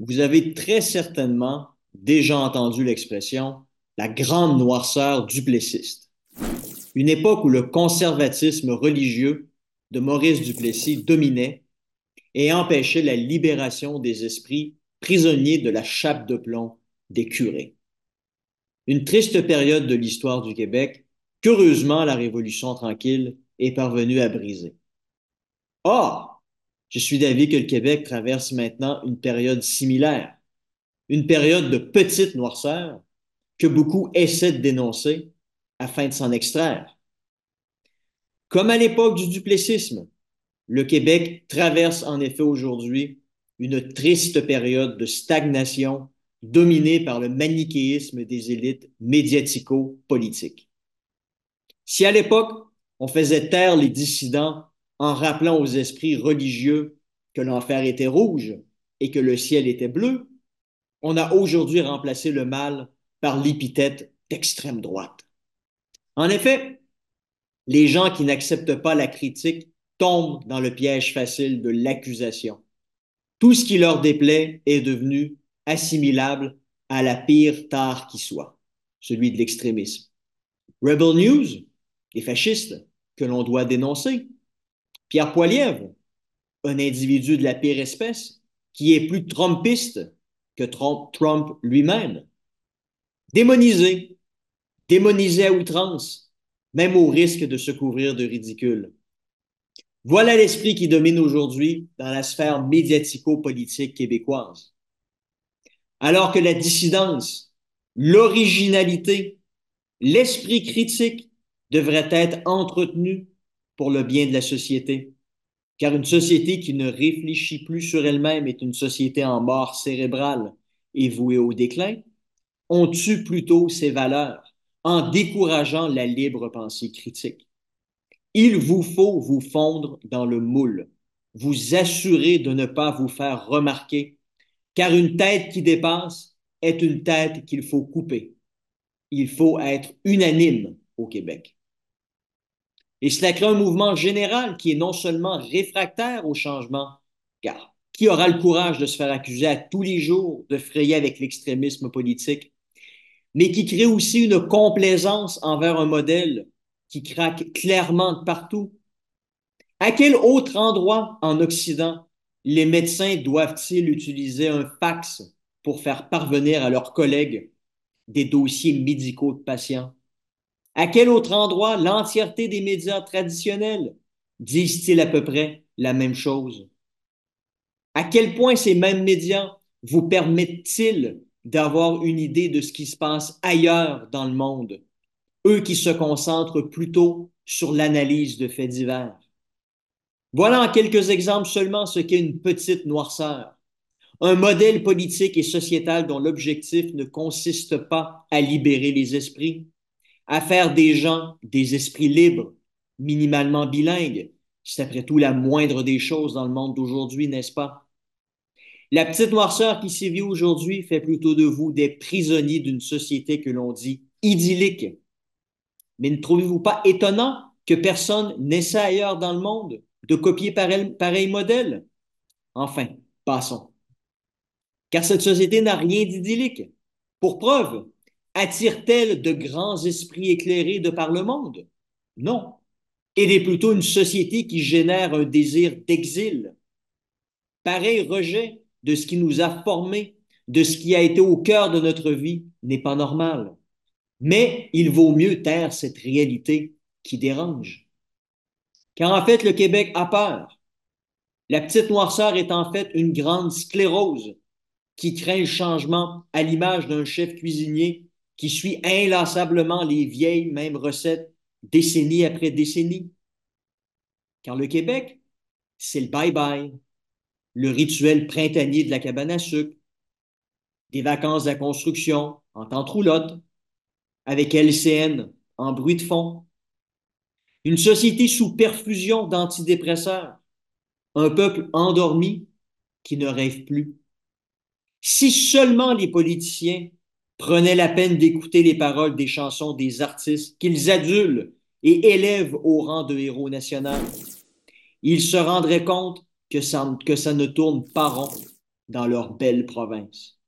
vous avez très certainement déjà entendu l'expression la grande noirceur duplessiste. Une époque où le conservatisme religieux de Maurice Duplessis dominait et empêchait la libération des esprits prisonniers de la chape de plomb des curés. Une triste période de l'histoire du Québec qu'heureusement la Révolution tranquille est parvenue à briser. Or, je suis d'avis que le Québec traverse maintenant une période similaire, une période de petite noirceur que beaucoup essaient de dénoncer afin de s'en extraire. Comme à l'époque du duplessisme, le Québec traverse en effet aujourd'hui une triste période de stagnation dominée par le manichéisme des élites médiatico-politiques. Si à l'époque, on faisait taire les dissidents en rappelant aux esprits religieux que l'enfer était rouge et que le ciel était bleu, on a aujourd'hui remplacé le mal par l'épithète d'extrême droite. En effet, les gens qui n'acceptent pas la critique tombent dans le piège facile de l'accusation. Tout ce qui leur déplaît est devenu assimilable à la pire tare qui soit, celui de l'extrémisme. Rebel News, les fascistes que l'on doit dénoncer. Pierre Poilievre, un individu de la pire espèce, qui est plus trumpiste que Trump lui-même. Démonisé, démonisé à outrance, même au risque de se couvrir de ridicule. Voilà l'esprit qui domine aujourd'hui dans la sphère médiatico-politique québécoise. Alors que la dissidence, l'originalité, l'esprit critique devraient être entretenus pour le bien de la société. Car une société qui ne réfléchit plus sur elle-même est une société en mort cérébrale et vouée au déclin. On tue plutôt ses valeurs en décourageant la libre pensée critique. Il vous faut vous fondre dans le moule, vous assurer de ne pas vous faire remarquer, car une tête qui dépasse est une tête qu'il faut couper. Il faut être unanime au Québec. Et cela crée un mouvement général qui est non seulement réfractaire au changement, car qui aura le courage de se faire accuser à tous les jours de frayer avec l'extrémisme politique, mais qui crée aussi une complaisance envers un modèle qui craque clairement de partout. À quel autre endroit en Occident les médecins doivent-ils utiliser un fax pour faire parvenir à leurs collègues des dossiers médicaux de patients? À quel autre endroit l'entièreté des médias traditionnels disent-ils à peu près la même chose? À quel point ces mêmes médias vous permettent-ils d'avoir une idée de ce qui se passe ailleurs dans le monde, eux qui se concentrent plutôt sur l'analyse de faits divers? Voilà en quelques exemples seulement ce qu'est une petite noirceur. Un modèle politique et sociétal dont l'objectif ne consiste pas à libérer les esprits, à faire des gens des esprits libres, minimalement bilingues. C'est après tout la moindre des choses dans le monde d'aujourd'hui, n'est-ce pas? La petite noirceur qui sévit aujourd'hui fait plutôt de vous des prisonniers d'une société que l'on dit idyllique. Mais ne trouvez-vous pas étonnant que personne n'essaie ailleurs dans le monde de copier pareil, pareil modèle? Enfin, passons. Car cette société n'a rien d'idyllique. Pour preuve, attire-t-elle de grands esprits éclairés de par le monde? Non. Elle est plutôt une société qui génère un désir d'exil. Pareil rejet de ce qui nous a formés, de ce qui a été au cœur de notre vie, n'est pas normal. Mais il vaut mieux taire cette réalité qui dérange. Car en fait, le Québec a peur. La petite noirceur est en fait une grande sclérose qui craint le changement à l'image d'un chef cuisinier qui suit inlassablement les vieilles mêmes recettes décennie après décennie. Car le Québec, c'est le bye-bye, le rituel printanier de la cabane à sucre, des vacances à construction en temps roulotte, avec LCN en bruit de fond, une société sous perfusion d'antidépresseurs, un peuple endormi qui ne rêve plus. Si seulement les politiciens prenaient la peine d'écouter les paroles des chansons des artistes qu'ils adulent et élèvent au rang de héros national. Ils se rendraient compte que ça, que ça ne tourne pas rond, dans leur belle province.